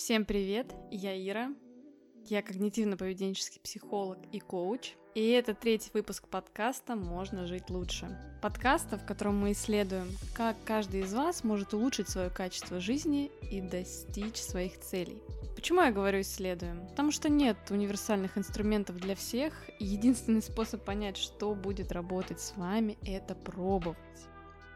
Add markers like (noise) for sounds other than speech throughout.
Всем привет, я Ира. Я когнитивно-поведенческий психолог и коуч. И это третий выпуск подкаста «Можно жить лучше». Подкаста, в котором мы исследуем, как каждый из вас может улучшить свое качество жизни и достичь своих целей. Почему я говорю исследуем? Потому что нет универсальных инструментов для всех, и единственный способ понять, что будет работать с вами, это пробовать.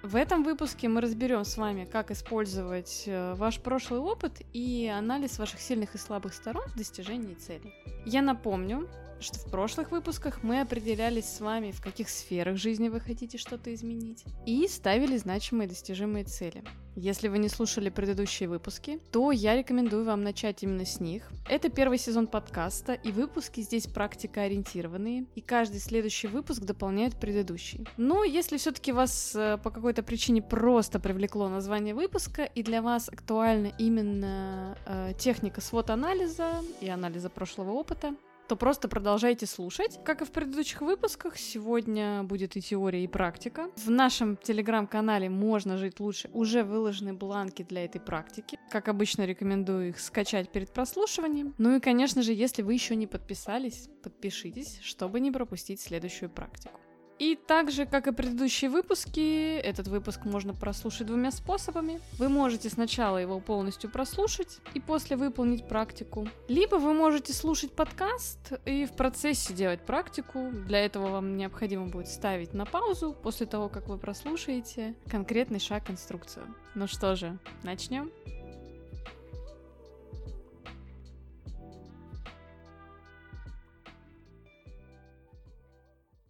В этом выпуске мы разберем с вами, как использовать э, ваш прошлый опыт и анализ ваших сильных и слабых сторон в достижении целей. Я напомню, что в прошлых выпусках мы определялись с вами, в каких сферах жизни вы хотите что-то изменить, и ставили значимые достижимые цели. Если вы не слушали предыдущие выпуски, то я рекомендую вам начать именно с них. Это первый сезон подкаста, и выпуски здесь практикоориентированные, и каждый следующий выпуск дополняет предыдущий. Но если все-таки вас э, по какой-то причине просто привлекло название выпуска, и для вас актуальна именно э, техника свод-анализа и анализа прошлого опыта, то просто продолжайте слушать. Как и в предыдущих выпусках, сегодня будет и теория, и практика. В нашем телеграм-канале «Можно жить лучше» уже выложены бланки для этой практики. Как обычно, рекомендую их скачать перед прослушиванием. Ну и, конечно же, если вы еще не подписались, подпишитесь, чтобы не пропустить следующую практику. И так же, как и предыдущие выпуски, этот выпуск можно прослушать двумя способами. Вы можете сначала его полностью прослушать и после выполнить практику. Либо вы можете слушать подкаст и в процессе делать практику. Для этого вам необходимо будет ставить на паузу после того, как вы прослушаете конкретный шаг инструкцию. Ну что же, начнем?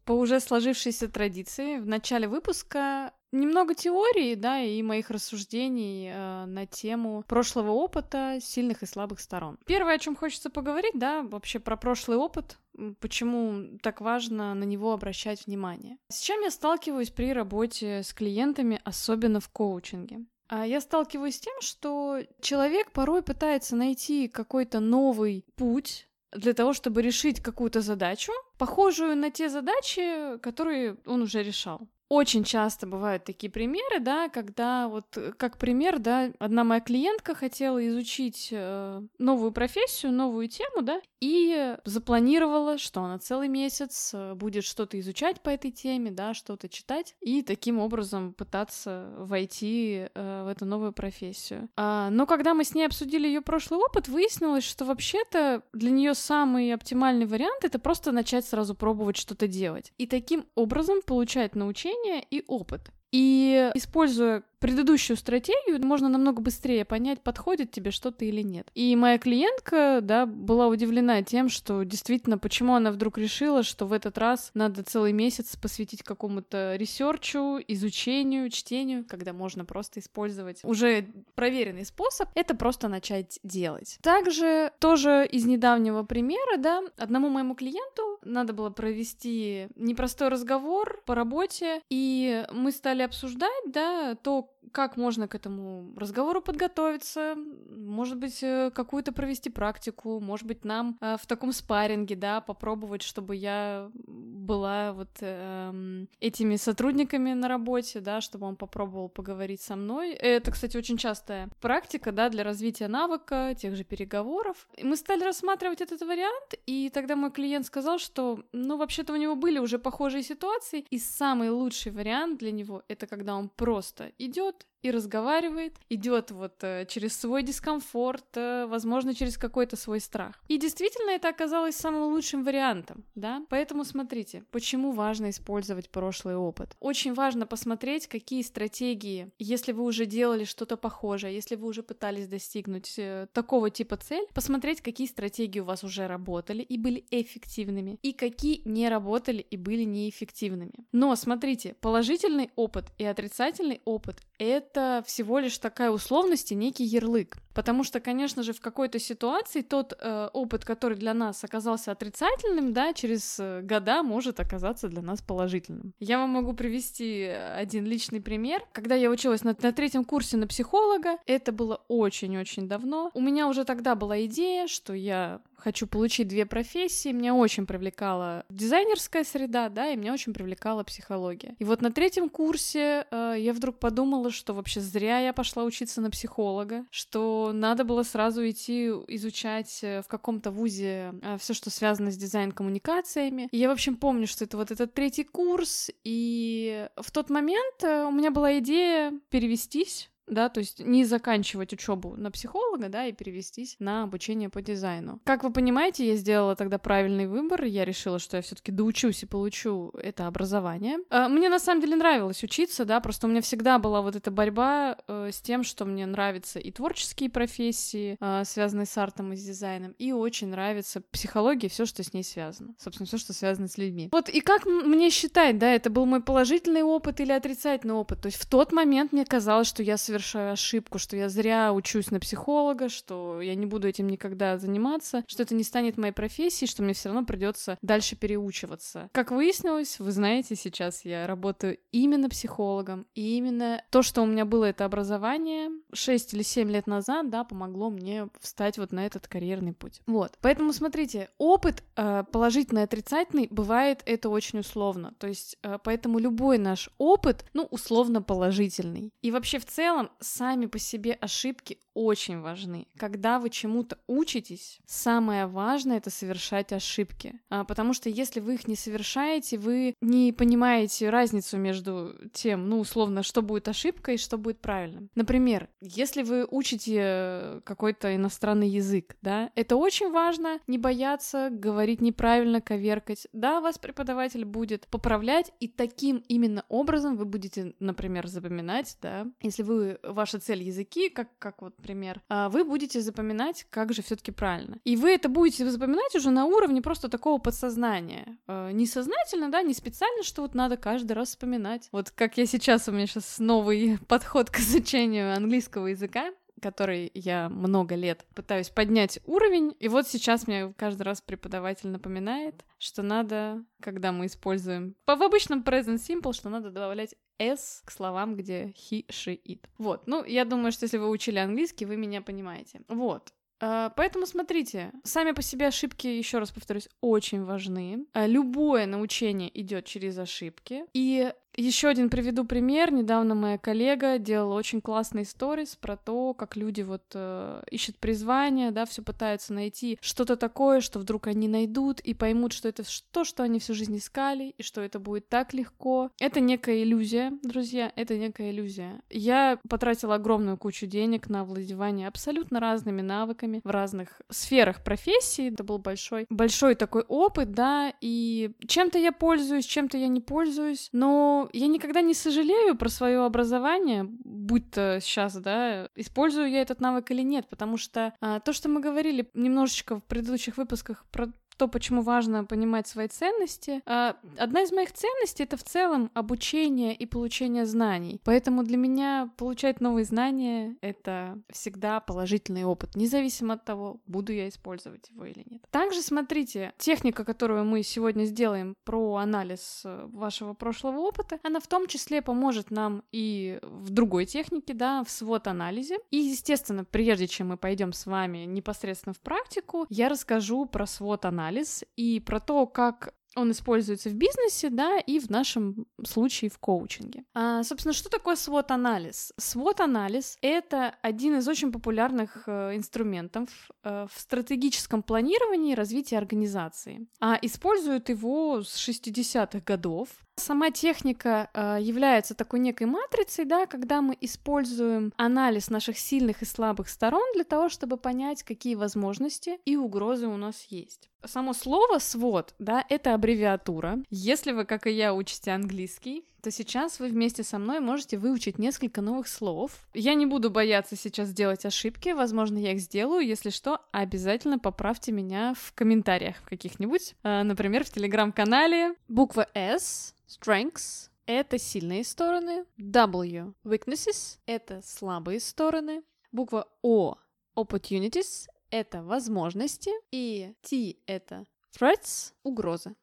По уже сложившейся традиции в начале выпуска немного теории, да, и моих рассуждений э, на тему прошлого опыта, сильных и слабых сторон. Первое, о чем хочется поговорить, да, вообще про прошлый опыт, почему так важно на него обращать внимание. С чем я сталкиваюсь при работе с клиентами, особенно в коучинге? А я сталкиваюсь с тем, что человек порой пытается найти какой-то новый путь для того, чтобы решить какую-то задачу, похожую на те задачи, которые он уже решал очень часто бывают такие примеры, да, когда вот э, как пример, да, одна моя клиентка хотела изучить э, новую профессию, новую тему, да, и запланировала, что она целый месяц э, будет что-то изучать по этой теме, да, что-то читать, и таким образом пытаться войти э, в эту новую профессию. А, но когда мы с ней обсудили ее прошлый опыт, выяснилось, что вообще-то для нее самый оптимальный вариант это просто начать сразу пробовать что-то делать. И таким образом получать научение знания и опыт. И используя предыдущую стратегию, можно намного быстрее понять, подходит тебе что-то или нет. И моя клиентка, да, была удивлена тем, что действительно, почему она вдруг решила, что в этот раз надо целый месяц посвятить какому-то research у, изучению, чтению, когда можно просто использовать уже проверенный способ, это просто начать делать. Также тоже из недавнего примера, да, одному моему клиенту надо было провести непростой разговор по работе, и мы стали обсуждать, да, то, как можно к этому разговору подготовиться, может быть, э, какую-то провести практику, может быть, нам э, в таком спарринге, да, попробовать, чтобы я была вот э, этими сотрудниками на работе, да, чтобы он попробовал поговорить со мной. Это, кстати, очень частая практика, да, для развития навыка, тех же переговоров. И мы стали рассматривать этот вариант, и тогда мой клиент сказал, что, ну, вообще-то у него были уже похожие ситуации, и самый лучший вариант для него — это когда он просто идет и разговаривает, идет вот э, через свой дискомфорт, э, возможно, через какой-то свой страх. И действительно это оказалось самым лучшим вариантом, да? Поэтому смотрите, почему важно использовать прошлый опыт. Очень важно посмотреть, какие стратегии, если вы уже делали что-то похожее, если вы уже пытались достигнуть э, такого типа цель, посмотреть, какие стратегии у вас уже работали и были эффективными, и какие не работали и были неэффективными. Но смотрите, положительный опыт и отрицательный опыт — это это всего лишь такая условность и некий ярлык. Потому что, конечно же, в какой-то ситуации тот э, опыт, который для нас оказался отрицательным, да, через э, года может оказаться для нас положительным. Я вам могу привести один личный пример. Когда я училась на, на третьем курсе на психолога, это было очень-очень давно. У меня уже тогда была идея, что я хочу получить две профессии. Меня очень привлекала дизайнерская среда, да, и меня очень привлекала психология. И вот на третьем курсе э, я вдруг подумала, что вообще зря я пошла учиться на психолога, что надо было сразу идти изучать э, в каком-то вузе э, все, что связано с дизайн-коммуникациями. Я, в общем, помню, что это вот этот третий курс, и в тот момент у меня была идея перевестись да, то есть не заканчивать учебу на психолога, да, и перевестись на обучение по дизайну. Как вы понимаете, я сделала тогда правильный выбор, я решила, что я все-таки доучусь и получу это образование. А, мне на самом деле нравилось учиться, да, просто у меня всегда была вот эта борьба э, с тем, что мне нравятся и творческие профессии, э, связанные с артом и с дизайном, и очень нравится психология, все, что с ней связано, собственно, все, что связано с людьми. Вот и как мне считать, да, это был мой положительный опыт или отрицательный опыт? То есть в тот момент мне казалось, что я совершаю ошибку, что я зря учусь на психолога, что я не буду этим никогда заниматься, что это не станет моей профессией, что мне все равно придется дальше переучиваться. Как выяснилось, вы знаете, сейчас я работаю именно психологом, и именно то, что у меня было это образование 6 или 7 лет назад, да, помогло мне встать вот на этот карьерный путь. Вот. Поэтому смотрите, опыт э, положительный, отрицательный, бывает это очень условно. То есть, э, поэтому любой наш опыт, ну, условно положительный. И вообще в целом сами по себе ошибки очень важны. Когда вы чему-то учитесь, самое важное это совершать ошибки. А, потому что если вы их не совершаете, вы не понимаете разницу между тем, ну, условно, что будет ошибкой и что будет правильным. Например, если вы учите какой-то иностранный язык, да, это очень важно не бояться говорить неправильно, коверкать. Да, вас преподаватель будет поправлять, и таким именно образом вы будете, например, запоминать, да, если вы, ваша цель языки, как, как вот например, а, вы будете запоминать, как же все-таки правильно. И вы это будете запоминать уже на уровне просто такого подсознания. А, не сознательно, да, не специально, что вот надо каждый раз вспоминать. Вот как я сейчас, у меня сейчас новый (laughs) подход к изучению английского языка который я много лет пытаюсь поднять уровень. И вот сейчас мне каждый раз преподаватель напоминает, что надо, когда мы используем в обычном present simple, что надо добавлять s к словам, где he, she, it. Вот, ну, я думаю, что если вы учили английский, вы меня понимаете. Вот. А, поэтому смотрите, сами по себе ошибки, еще раз повторюсь, очень важны. А, любое научение идет через ошибки. И еще один приведу пример. Недавно моя коллега делала очень классный сторис про то, как люди вот э, ищут призвание, да, все пытаются найти что-то такое, что вдруг они найдут и поймут, что это то, что они всю жизнь искали, и что это будет так легко. Это некая иллюзия, друзья, это некая иллюзия. Я потратила огромную кучу денег на владевание абсолютно разными навыками в разных сферах профессии. Это был большой, большой такой опыт, да, и чем-то я пользуюсь, чем-то я не пользуюсь, но я никогда не сожалею про свое образование, будь то сейчас, да, использую я этот навык или нет, потому что а, то, что мы говорили немножечко в предыдущих выпусках про то, почему важно понимать свои ценности. А, одна из моих ценностей — это в целом обучение и получение знаний. Поэтому для меня получать новые знания — это всегда положительный опыт, независимо от того, буду я использовать его или нет. Также смотрите, техника, которую мы сегодня сделаем про анализ э, вашего прошлого опыта, она в том числе поможет нам и в другой технике, да, в свод-анализе. И, естественно, прежде чем мы пойдем с вами непосредственно в практику, я расскажу про свод-анализ анализ и про то, как он используется в бизнесе, да, и в нашем случае в коучинге. А, собственно, что такое SWOT-анализ? SWOT-анализ — это один из очень популярных э, инструментов э, в стратегическом планировании и развитии организации. А используют его с 60-х годов. Сама техника э, является такой некой матрицей, да, когда мы используем анализ наших сильных и слабых сторон для того, чтобы понять, какие возможности и угрозы у нас есть. Само слово «свод», да, это аббревиатура. Если вы, как и я, учите английский, то сейчас вы вместе со мной можете выучить несколько новых слов. Я не буду бояться сейчас делать ошибки, возможно, я их сделаю. Если что, обязательно поправьте меня в комментариях каких-нибудь. А, например, в телеграм-канале. Буква S, strengths, это сильные стороны. W, weaknesses, это слабые стороны. Буква O, opportunities, это возможности. И T, это threats, угрозы.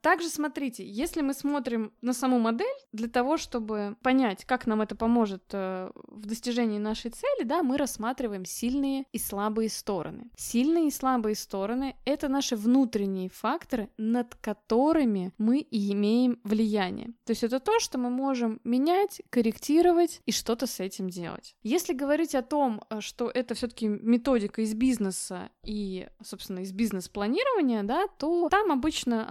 Также смотрите, если мы смотрим на саму модель, для того, чтобы понять, как нам это поможет э, в достижении нашей цели, да, мы рассматриваем сильные и слабые стороны. Сильные и слабые стороны — это наши внутренние факторы, над которыми мы и имеем влияние. То есть это то, что мы можем менять, корректировать и что-то с этим делать. Если говорить о том, э, что это все-таки методика из бизнеса и, собственно, из бизнес-планирования, да, то там обычно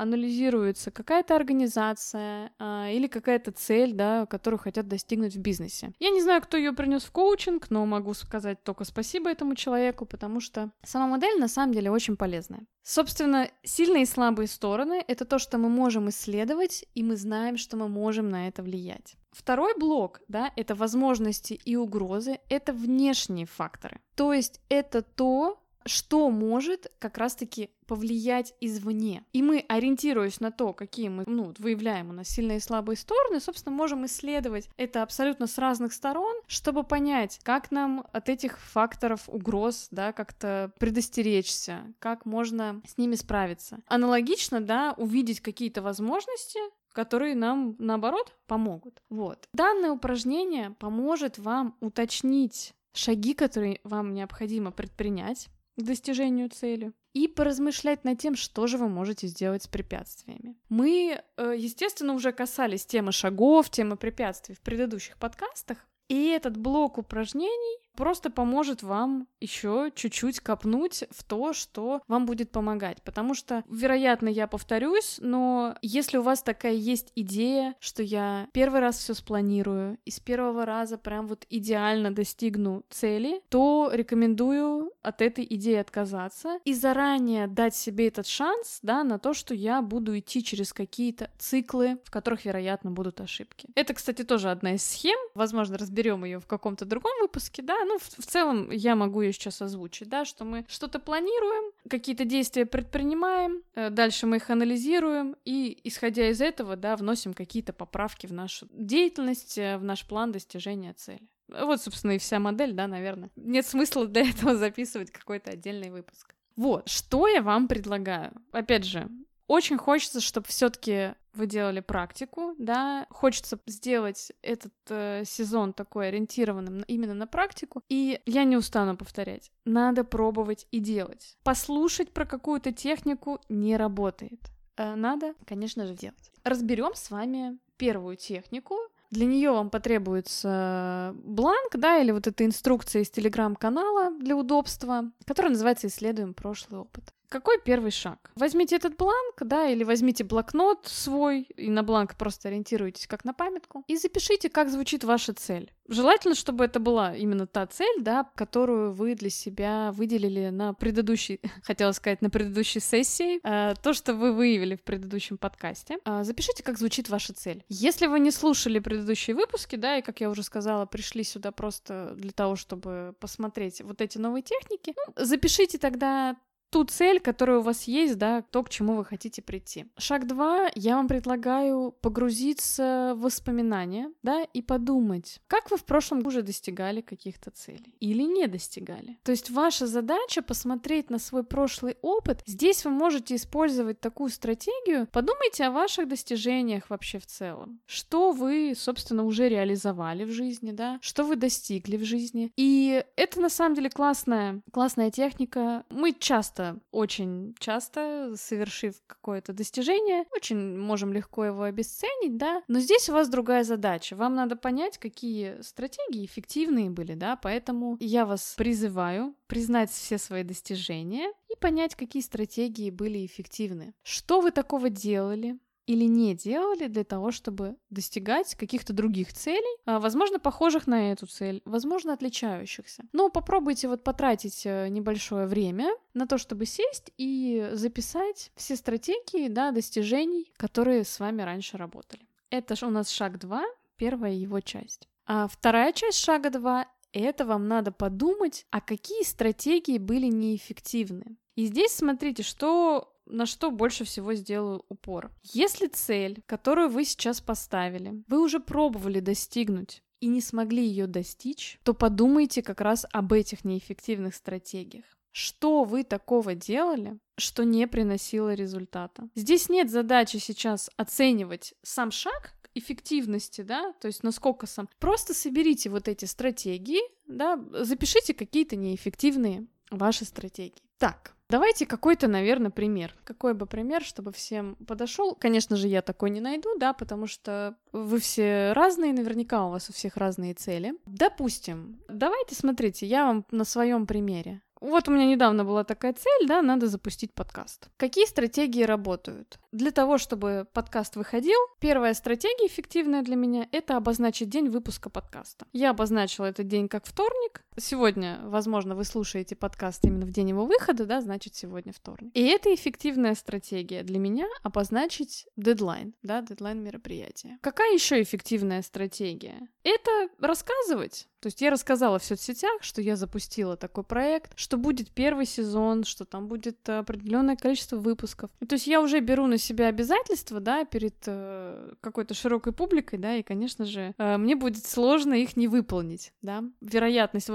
анализируется какая-то организация а, или какая-то цель, да, которую хотят достигнуть в бизнесе. Я не знаю, кто ее принес в коучинг, но могу сказать только спасибо этому человеку, потому что сама модель на самом деле очень полезная. Собственно, сильные и слабые стороны — это то, что мы можем исследовать, и мы знаем, что мы можем на это влиять. Второй блок, да, это возможности и угрозы, это внешние факторы. То есть это то, что может как раз-таки повлиять извне. И мы, ориентируясь на то, какие мы ну, выявляем у нас сильные и слабые стороны, собственно, можем исследовать это абсолютно с разных сторон, чтобы понять, как нам от этих факторов угроз, да, как-то предостеречься, как можно с ними справиться. Аналогично, да, увидеть какие-то возможности, которые нам, наоборот, помогут. Вот. Данное упражнение поможет вам уточнить шаги, которые вам необходимо предпринять к достижению цели и поразмышлять над тем, что же вы можете сделать с препятствиями. Мы, э, естественно, уже касались темы шагов, темы препятствий в предыдущих подкастах, и этот блок упражнений просто поможет вам еще чуть-чуть копнуть в то, что вам будет помогать. Потому что, вероятно, я повторюсь, но если у вас такая есть идея, что я первый раз все спланирую и с первого раза прям вот идеально достигну цели, то рекомендую от этой идеи отказаться и заранее дать себе этот шанс, да, на то, что я буду идти через какие-то циклы, в которых, вероятно, будут ошибки. Это, кстати, тоже одна из схем. Возможно, разберем ее в каком-то другом выпуске, да, ну, в, в целом я могу ее сейчас озвучить, да, что мы что-то планируем, какие-то действия предпринимаем, э, дальше мы их анализируем, и, исходя из этого, да, вносим какие-то поправки в нашу деятельность, э, в наш план достижения цели. Вот, собственно, и вся модель, да, наверное. Нет смысла для этого записывать какой-то отдельный выпуск. Вот, что я вам предлагаю? Опять же, очень хочется, чтобы все-таки вы делали практику, да, хочется сделать этот э, сезон такой ориентированным именно на практику, и я не устану повторять, надо пробовать и делать. Послушать про какую-то технику не работает. Э, надо, конечно же, делать. Разберем с вами первую технику. Для нее вам потребуется бланк, да, или вот эта инструкция из телеграм-канала для удобства, которая называется «Исследуем прошлый опыт». Какой первый шаг? Возьмите этот бланк, да, или возьмите блокнот свой, и на бланк просто ориентируйтесь как на памятку, и запишите, как звучит ваша цель. Желательно, чтобы это была именно та цель, да, которую вы для себя выделили на предыдущей, (laughs) хотела сказать, на предыдущей сессии, э, то, что вы выявили в предыдущем подкасте. Э, запишите, как звучит ваша цель. Если вы не слушали предыдущие выпуски, да, и, как я уже сказала, пришли сюда просто для того, чтобы посмотреть вот эти новые техники, ну, запишите тогда ту цель, которая у вас есть, да, то, к чему вы хотите прийти. Шаг два, я вам предлагаю погрузиться в воспоминания, да, и подумать, как вы в прошлом уже достигали каких-то целей или не достигали. То есть ваша задача посмотреть на свой прошлый опыт. Здесь вы можете использовать такую стратегию. Подумайте о ваших достижениях вообще в целом. Что вы, собственно, уже реализовали в жизни, да, что вы достигли в жизни. И это на самом деле классная, классная техника. Мы часто часто, очень часто, совершив какое-то достижение, очень можем легко его обесценить, да, но здесь у вас другая задача. Вам надо понять, какие стратегии эффективные были, да, поэтому я вас призываю признать все свои достижения и понять, какие стратегии были эффективны. Что вы такого делали, или не делали для того, чтобы достигать каких-то других целей, а, возможно, похожих на эту цель, возможно, отличающихся. Но попробуйте вот потратить э, небольшое время на то, чтобы сесть и записать все стратегии, да, достижений, которые с вами раньше работали. Это у нас шаг 2, первая его часть. А вторая часть шага 2 это вам надо подумать, а какие стратегии были неэффективны. И здесь смотрите, что на что больше всего сделаю упор. Если цель, которую вы сейчас поставили, вы уже пробовали достигнуть, и не смогли ее достичь, то подумайте как раз об этих неэффективных стратегиях. что вы такого делали, что не приносило результата. Здесь нет задачи сейчас оценивать сам шаг эффективности, да, то есть насколько сам. Просто соберите вот эти стратегии, да, запишите какие-то неэффективные ваши стратегии. Так, Давайте какой-то, наверное, пример. Какой бы пример, чтобы всем подошел? Конечно же, я такой не найду, да, потому что вы все разные, наверняка у вас у всех разные цели. Допустим, давайте смотрите, я вам на своем примере. Вот у меня недавно была такая цель, да, надо запустить подкаст. Какие стратегии работают? Для того, чтобы подкаст выходил, первая стратегия эффективная для меня — это обозначить день выпуска подкаста. Я обозначила этот день как вторник. Сегодня, возможно, вы слушаете подкаст именно в день его выхода, да, значит, сегодня вторник. И это эффективная стратегия для меня — обозначить дедлайн, да, дедлайн мероприятия. Какая еще эффективная стратегия? Это рассказывать. То есть я рассказала в соцсетях, что я запустила такой проект, что будет первый сезон, что там будет определенное количество выпусков. То есть я уже беру на себя обязательства, да, перед э, какой-то широкой публикой, да, и, конечно же, э, мне будет сложно их не выполнить, да. Вероятность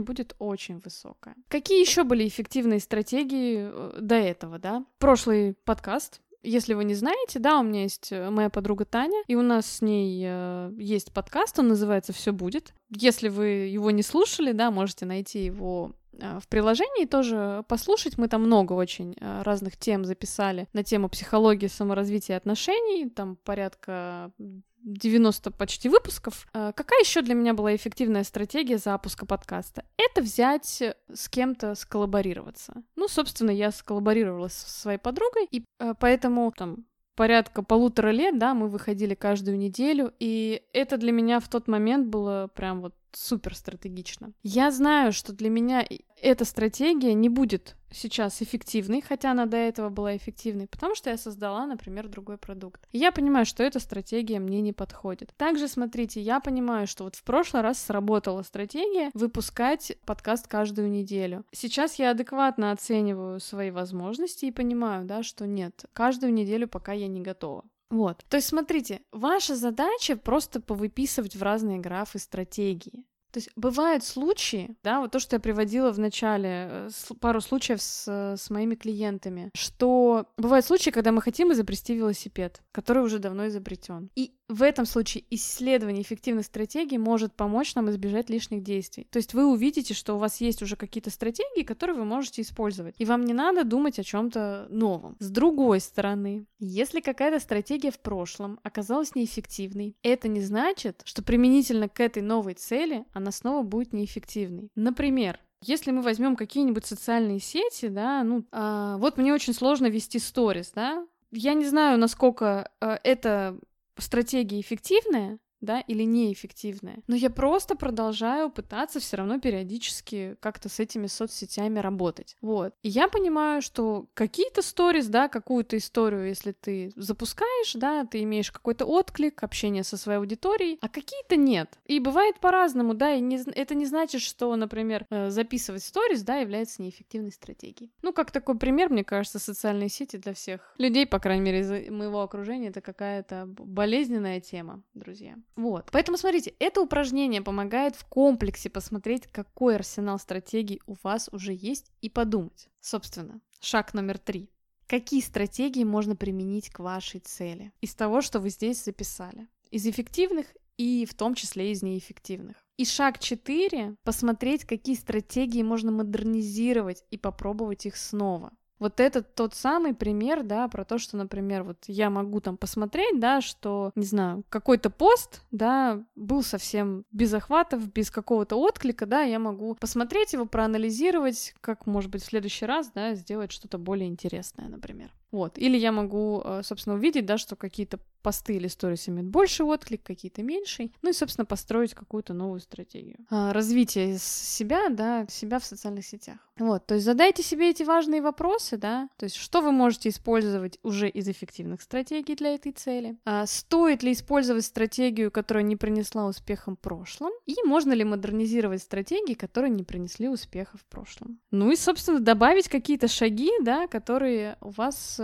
будет очень высокая. Какие еще были эффективные стратегии э, до этого, да? Прошлый подкаст если вы не знаете, да, у меня есть э, моя подруга Таня, и у нас с ней э, есть подкаст, он называется «Все будет». Если вы его не слушали, да, можете найти его э, в приложении тоже послушать. Мы там много очень разных тем записали на тему психологии, саморазвития отношений. Там порядка 90 почти выпусков. А, какая еще для меня была эффективная стратегия запуска подкаста? Это взять с кем-то сколлаборироваться. Ну, собственно, я сколлаборировалась со своей подругой, и а, поэтому там порядка полутора лет, да, мы выходили каждую неделю, и это для меня в тот момент было прям вот супер стратегично. Я знаю, что для меня эта стратегия не будет сейчас эффективной, хотя она до этого была эффективной, потому что я создала, например, другой продукт. И я понимаю, что эта стратегия мне не подходит. Также, смотрите, я понимаю, что вот в прошлый раз сработала стратегия выпускать подкаст каждую неделю. Сейчас я адекватно оцениваю свои возможности и понимаю, да, что нет, каждую неделю пока я не готова. Вот. То есть, смотрите, ваша задача просто повыписывать в разные графы стратегии. То есть бывают случаи, да, вот то, что я приводила в начале, э, пару случаев с, с моими клиентами, что бывают случаи, когда мы хотим изобрести велосипед, который уже давно изобретен. И в этом случае исследование эффективных стратегий может помочь нам избежать лишних действий. То есть вы увидите, что у вас есть уже какие-то стратегии, которые вы можете использовать, и вам не надо думать о чем-то новом. С другой стороны, если какая-то стратегия в прошлом оказалась неэффективной, это не значит, что применительно к этой новой цели она снова будет неэффективной. Например, если мы возьмем какие-нибудь социальные сети, да, ну, а, вот мне очень сложно вести сторис, да, я не знаю, насколько э, это стратегия эффективная, да, или неэффективная. Но я просто продолжаю пытаться все равно периодически как-то с этими соцсетями работать. Вот. И я понимаю, что какие-то сторис, да, какую-то историю, если ты запускаешь, да, ты имеешь какой-то отклик, общение со своей аудиторией, а какие-то нет. И бывает по-разному, да, и не, это не значит, что, например, э, записывать сторис, да, является неэффективной стратегией. Ну, как такой пример, мне кажется, социальные сети для всех людей, по крайней мере, из моего окружения, это какая-то болезненная тема, друзья. Вот. Поэтому смотрите, это упражнение помогает в комплексе посмотреть, какой арсенал стратегий у вас уже есть и подумать. Собственно, шаг номер три. Какие стратегии можно применить к вашей цели из того, что вы здесь записали? Из эффективных и в том числе из неэффективных. И шаг 4 — посмотреть, какие стратегии можно модернизировать и попробовать их снова. Вот это тот самый пример, да, про то, что, например, вот я могу там посмотреть, да, что, не знаю, какой-то пост, да, был совсем без охватов, без какого-то отклика, да, я могу посмотреть его, проанализировать, как, может быть, в следующий раз, да, сделать что-то более интересное, например. Вот. Или я могу, э, собственно, увидеть, да, что какие-то посты или сторис имеют больше отклик, какие-то меньший. Ну и, собственно, построить какую-то новую стратегию. А, развитие себя, да, себя в социальных сетях. Вот, то есть задайте себе эти важные вопросы, да, то есть что вы можете использовать уже из эффективных стратегий для этой цели, а, стоит ли использовать стратегию, которая не принесла успеха в прошлом, и можно ли модернизировать стратегии, которые не принесли успеха в прошлом. Ну и, собственно, добавить какие-то шаги, да, которые у вас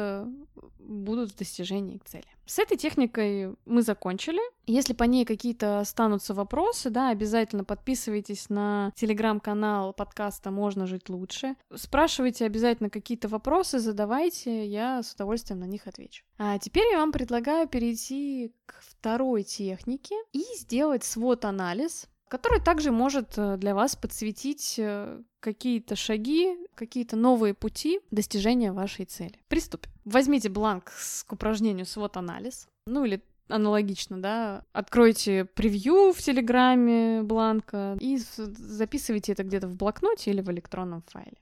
будут в достижении цели. С этой техникой мы закончили. Если по ней какие-то останутся вопросы, да, обязательно подписывайтесь на телеграм-канал подкаста «Можно жить лучше». Спрашивайте обязательно какие-то вопросы, задавайте, я с удовольствием на них отвечу. А теперь я вам предлагаю перейти к второй технике и сделать свод-анализ который также может э, для вас подсветить э, какие-то шаги, какие-то новые пути достижения вашей цели. Приступим. Возьмите бланк к упражнению свод-анализ, ну или аналогично, да, откройте превью в Телеграме бланка и записывайте это где-то в блокноте или в электронном файле.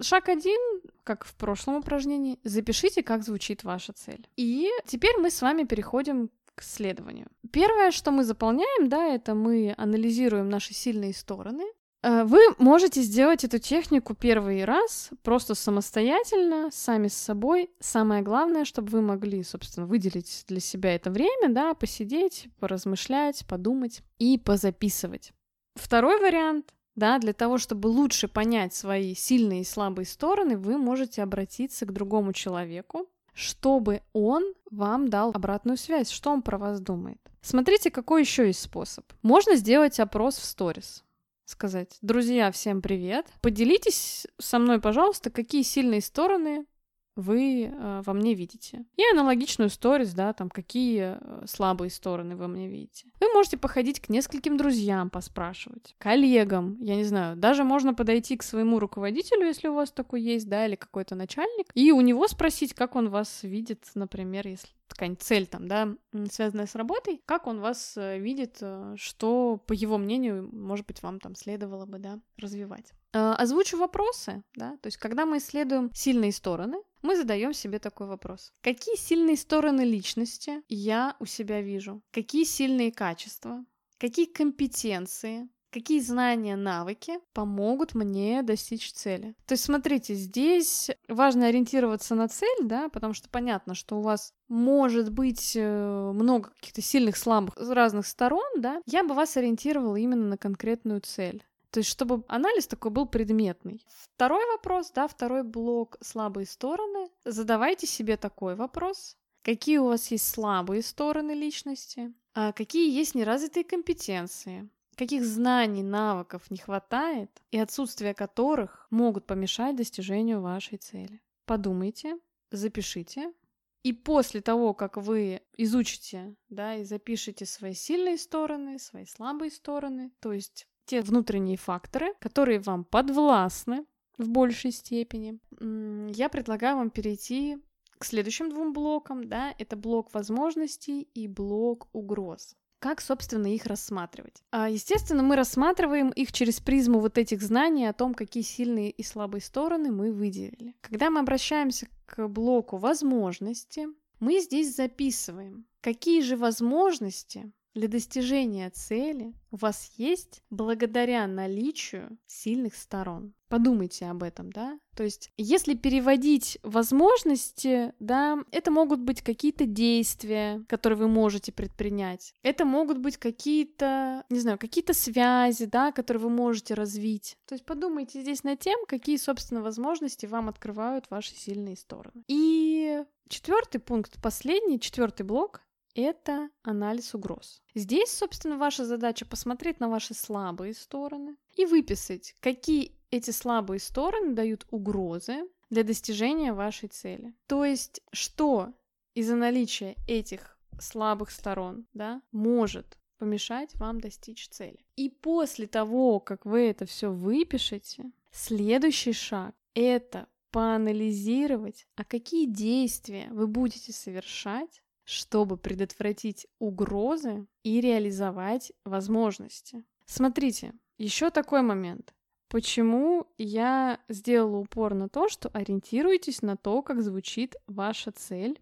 Шаг один, как в прошлом упражнении, запишите, как звучит ваша цель. И теперь мы с вами переходим к исследованию. Первое, что мы заполняем, да, это мы анализируем наши сильные стороны. Э, вы можете сделать эту технику первый раз просто самостоятельно, сами с собой. Самое главное, чтобы вы могли, собственно, выделить для себя это время, да, посидеть, поразмышлять, подумать и позаписывать. Второй вариант да, для того, чтобы лучше понять свои сильные и слабые стороны, вы можете обратиться к другому человеку, чтобы он вам дал обратную связь, что он про вас думает. Смотрите, какой еще есть способ. Можно сделать опрос в сторис. Сказать, друзья, всем привет. Поделитесь со мной, пожалуйста, какие сильные стороны вы э, во мне видите. И аналогичную сторис, да, там, какие э, слабые стороны вы мне видите. Вы можете походить к нескольким друзьям, поспрашивать, коллегам, я не знаю, даже можно подойти к своему руководителю, если у вас такой есть, да, или какой-то начальник, и у него спросить, как он вас видит, например, если какая-нибудь цель там, да, связанная с работой, как он вас э, видит, э, что, по его мнению, может быть, вам там следовало бы, да, развивать. Озвучу вопросы, да, то есть когда мы исследуем сильные стороны, мы задаем себе такой вопрос. Какие сильные стороны личности я у себя вижу? Какие сильные качества? Какие компетенции какие знания, навыки помогут мне достичь цели. То есть, смотрите, здесь важно ориентироваться на цель, да, потому что понятно, что у вас может быть э, много каких-то сильных, слабых с разных сторон, да, я бы вас ориентировала именно на конкретную цель. То есть, чтобы анализ такой был предметный. Второй вопрос, да, второй блок слабые стороны. Задавайте себе такой вопрос. Какие у вас есть слабые стороны личности? А какие есть неразвитые компетенции? каких знаний, навыков не хватает и отсутствие которых могут помешать достижению вашей цели. Подумайте, запишите, и после того, как вы изучите, да, и запишите свои сильные стороны, свои слабые стороны, то есть те внутренние факторы, которые вам подвластны в большей степени, я предлагаю вам перейти к следующим двум блокам, да, это блок возможностей и блок угроз. Как, собственно, их рассматривать? А, естественно, мы рассматриваем их через призму вот этих знаний о том, какие сильные и слабые стороны мы выделили. Когда мы обращаемся к блоку возможности, мы здесь записываем, какие же возможности для достижения цели у вас есть благодаря наличию сильных сторон. Подумайте об этом, да? То есть, если переводить возможности, да, это могут быть какие-то действия, которые вы можете предпринять. Это могут быть какие-то, не знаю, какие-то связи, да, которые вы можете развить. То есть подумайте здесь над тем, какие, собственно, возможности вам открывают ваши сильные стороны. И четвертый пункт, последний, четвертый блок, это анализ угроз. Здесь, собственно, ваша задача посмотреть на ваши слабые стороны и выписать, какие эти слабые стороны дают угрозы для достижения вашей цели. То есть, что из-за наличия этих слабых сторон, да, может помешать вам достичь цели. И после того, как вы это все выпишете, следующий шаг — это поанализировать, а какие действия вы будете совершать, чтобы предотвратить угрозы и реализовать возможности. Смотрите, еще такой момент. Почему я сделала упор на то, что ориентируйтесь на то, как звучит ваша цель?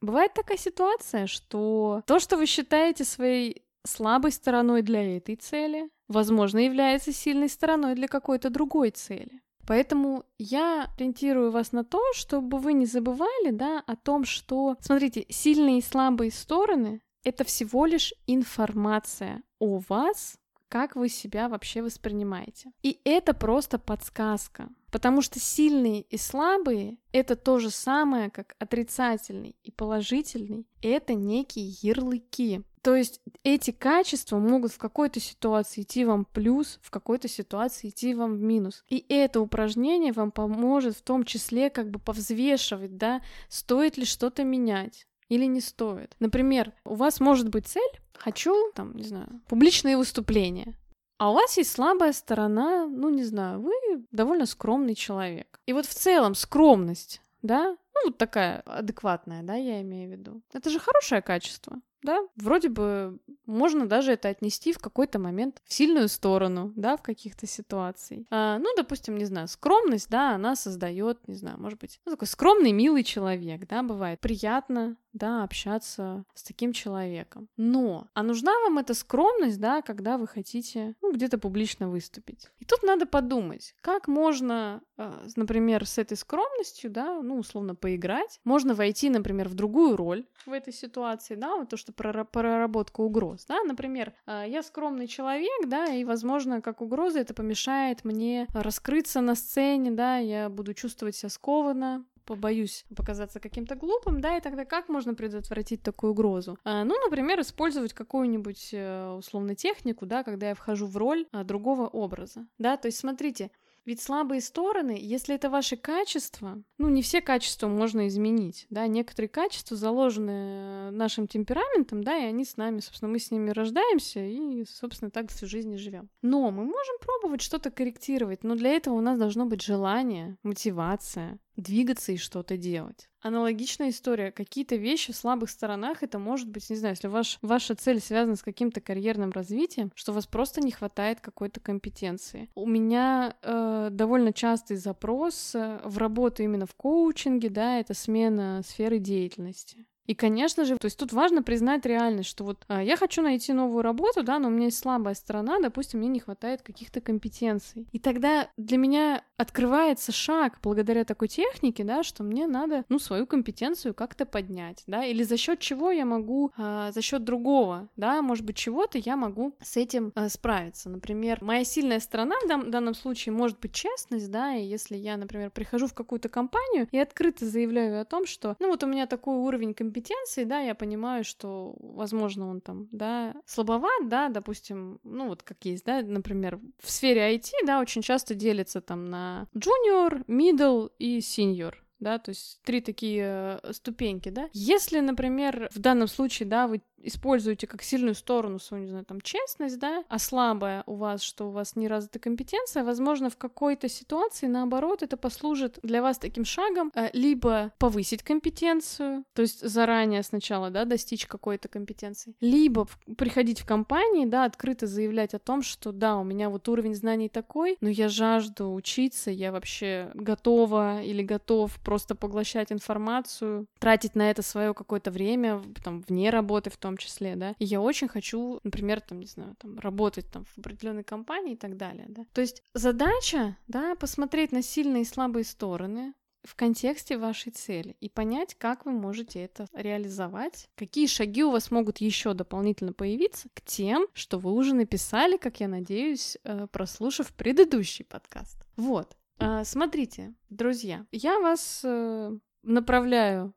Бывает такая ситуация, что то, что вы считаете своей слабой стороной для этой цели, возможно, является сильной стороной для какой-то другой цели. Поэтому я ориентирую вас на то, чтобы вы не забывали, да, о том, что, смотрите, сильные и слабые стороны — это всего лишь информация о вас, как вы себя вообще воспринимаете. И это просто подсказка. Потому что сильные и слабые — это то же самое, как отрицательный и положительный. Это некие ярлыки. То есть эти качества могут в какой-то ситуации идти вам плюс, в какой-то ситуации идти вам в минус. И это упражнение вам поможет в том числе как бы повзвешивать, да, стоит ли что-то менять или не стоит. Например, у вас может быть цель «хочу, там, не знаю, публичные выступления». А у вас есть слабая сторона, ну, не знаю, вы довольно скромный человек. И вот в целом скромность, да, ну, вот такая адекватная, да, я имею в виду. Это же хорошее качество да, вроде бы можно даже это отнести в какой-то момент в сильную сторону, да, в каких-то ситуациях. А, ну, допустим, не знаю, скромность, да, она создает, не знаю, может быть, ну, такой скромный, милый человек, да, бывает приятно, да, общаться с таким человеком. Но, а нужна вам эта скромность, да, когда вы хотите, ну, где-то публично выступить. И тут надо подумать, как можно, а, например, с этой скромностью, да, ну, условно, поиграть. Можно войти, например, в другую роль в этой ситуации, да, вот то, что проработка угроз, да, например, а, я скромный человек, да, и, возможно, как угроза это помешает мне раскрыться на сцене, да, я буду чувствовать себя скованно, побоюсь показаться каким-то глупым, да, и тогда как можно предотвратить такую угрозу? А, ну, например, использовать какую-нибудь э, условно технику, да, когда я вхожу в роль другого образа, да, то есть смотрите, ведь слабые стороны, если это ваши качества, ну, не все качества можно изменить, да, некоторые качества заложены э, нашим темпераментом, да, и они с нами, собственно, мы с ними рождаемся и, собственно, так всю жизнь и живем. Но мы можем пробовать что-то корректировать, но для этого у нас должно быть желание, мотивация, двигаться и что-то делать. Аналогичная история. Какие-то вещи в слабых сторонах, это может быть, не знаю, если ваш, ваша цель связана с каким-то карьерным развитием, что у вас просто не хватает какой-то компетенции. У меня э, довольно частый запрос э, в работу именно в коучинге, да, это смена сферы деятельности. И, конечно же, то есть тут важно признать реальность, что вот а, я хочу найти новую работу, да, но у меня есть слабая сторона, допустим, мне не хватает каких-то компетенций. И тогда для меня открывается шаг благодаря такой технике, да, что мне надо, ну, свою компетенцию как-то поднять, да, или за счет чего я могу, а, за счет другого, да, может быть, чего-то я могу с этим а, справиться. Например, моя сильная сторона в дан- данном случае может быть честность, да, и если я, например, прихожу в какую-то компанию и открыто заявляю о том, что, ну, вот у меня такой уровень компетенции, да, я понимаю, что, возможно, он там, да, слабоват, да, допустим, ну вот как есть, да, например, в сфере IT, да, очень часто делится там на junior, middle и senior, да, то есть три такие э, ступеньки, да. Если, например, в данном случае, да, вы используете как сильную сторону свою, не знаю, там, честность, да, а слабая у вас, что у вас не развита компетенция, возможно, в какой-то ситуации, наоборот, это послужит для вас таким шагом, э, либо повысить компетенцию, то есть заранее сначала, да, достичь какой-то компетенции, либо приходить в компании, да, открыто заявлять о том, что, да, у меня вот уровень знаний такой, но я жажду учиться, я вообще готова или готов просто поглощать информацию, тратить на это свое какое-то время, там, вне работы в том том числе, да, и я очень хочу, например, там, не знаю, там, работать там в определенной компании и так далее, да. То есть задача, да, посмотреть на сильные и слабые стороны, в контексте вашей цели и понять, как вы можете это реализовать, какие шаги у вас могут еще дополнительно появиться к тем, что вы уже написали, как я надеюсь, э, прослушав предыдущий подкаст. Вот. Э, смотрите, друзья, я вас э, направляю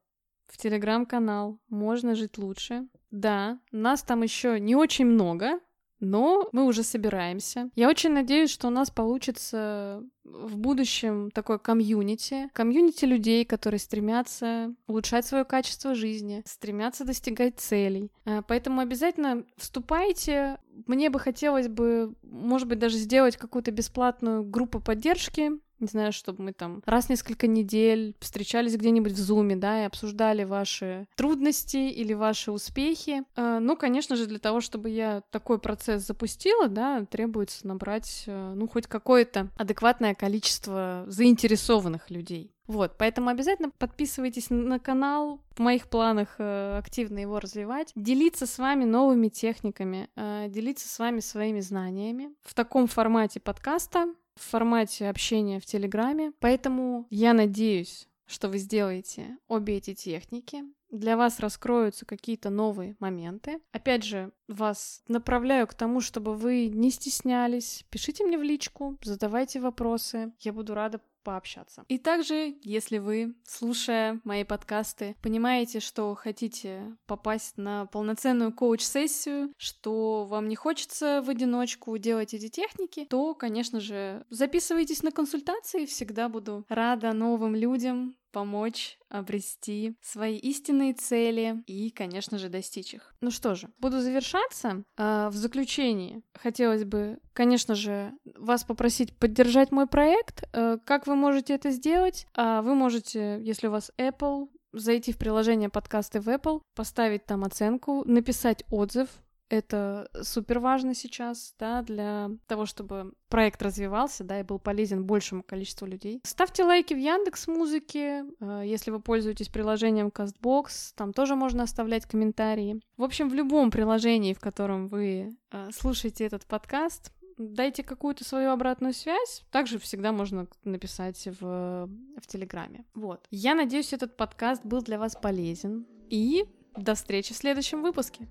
в телеграм-канал «Можно жить лучше». Да, нас там еще не очень много, но мы уже собираемся. Я очень надеюсь, что у нас получится в будущем такое комьюнити, комьюнити людей, которые стремятся улучшать свое качество жизни, стремятся достигать целей. Э, поэтому обязательно вступайте. Мне бы хотелось бы, может быть, даже сделать какую-то бесплатную группу поддержки не знаю, чтобы мы там раз в несколько недель встречались где-нибудь в зуме, да, и обсуждали ваши трудности или ваши успехи. Э, ну, конечно же, для того, чтобы я такой процесс запустила, да, требуется набрать, э, ну, хоть какое-то адекватное количество заинтересованных людей. Вот, поэтому обязательно подписывайтесь на канал. В моих планах э, активно его развивать. Делиться с вами новыми техниками, э, делиться с вами своими знаниями в таком формате подкаста в формате общения в Телеграме. Поэтому я надеюсь, что вы сделаете обе эти техники. Для вас раскроются какие-то новые моменты. Опять же, вас направляю к тому, чтобы вы не стеснялись. Пишите мне в личку, задавайте вопросы. Я буду рада пообщаться. И также, если вы, слушая мои подкасты, понимаете, что хотите попасть на полноценную коуч-сессию, что вам не хочется в одиночку делать эти техники, то, конечно же, записывайтесь на консультации, всегда буду рада новым людям, помочь обрести свои истинные цели и, конечно же, достичь их. Ну что же, буду завершаться. А, в заключении хотелось бы, конечно же, вас попросить поддержать мой проект. А, как вы можете это сделать? А, вы можете, если у вас Apple, зайти в приложение подкасты в Apple, поставить там оценку, написать отзыв, это супер важно сейчас, да, для того, чтобы проект развивался, да, и был полезен большему количеству людей. Ставьте лайки в Яндекс Музыке, э, если вы пользуетесь приложением Castbox, там тоже можно оставлять комментарии. В общем, в любом приложении, в котором вы э, слушаете этот подкаст, дайте какую-то свою обратную связь. Также всегда можно написать в, в Телеграме. Вот. Я надеюсь, этот подкаст был для вас полезен. И до встречи в следующем выпуске.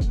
you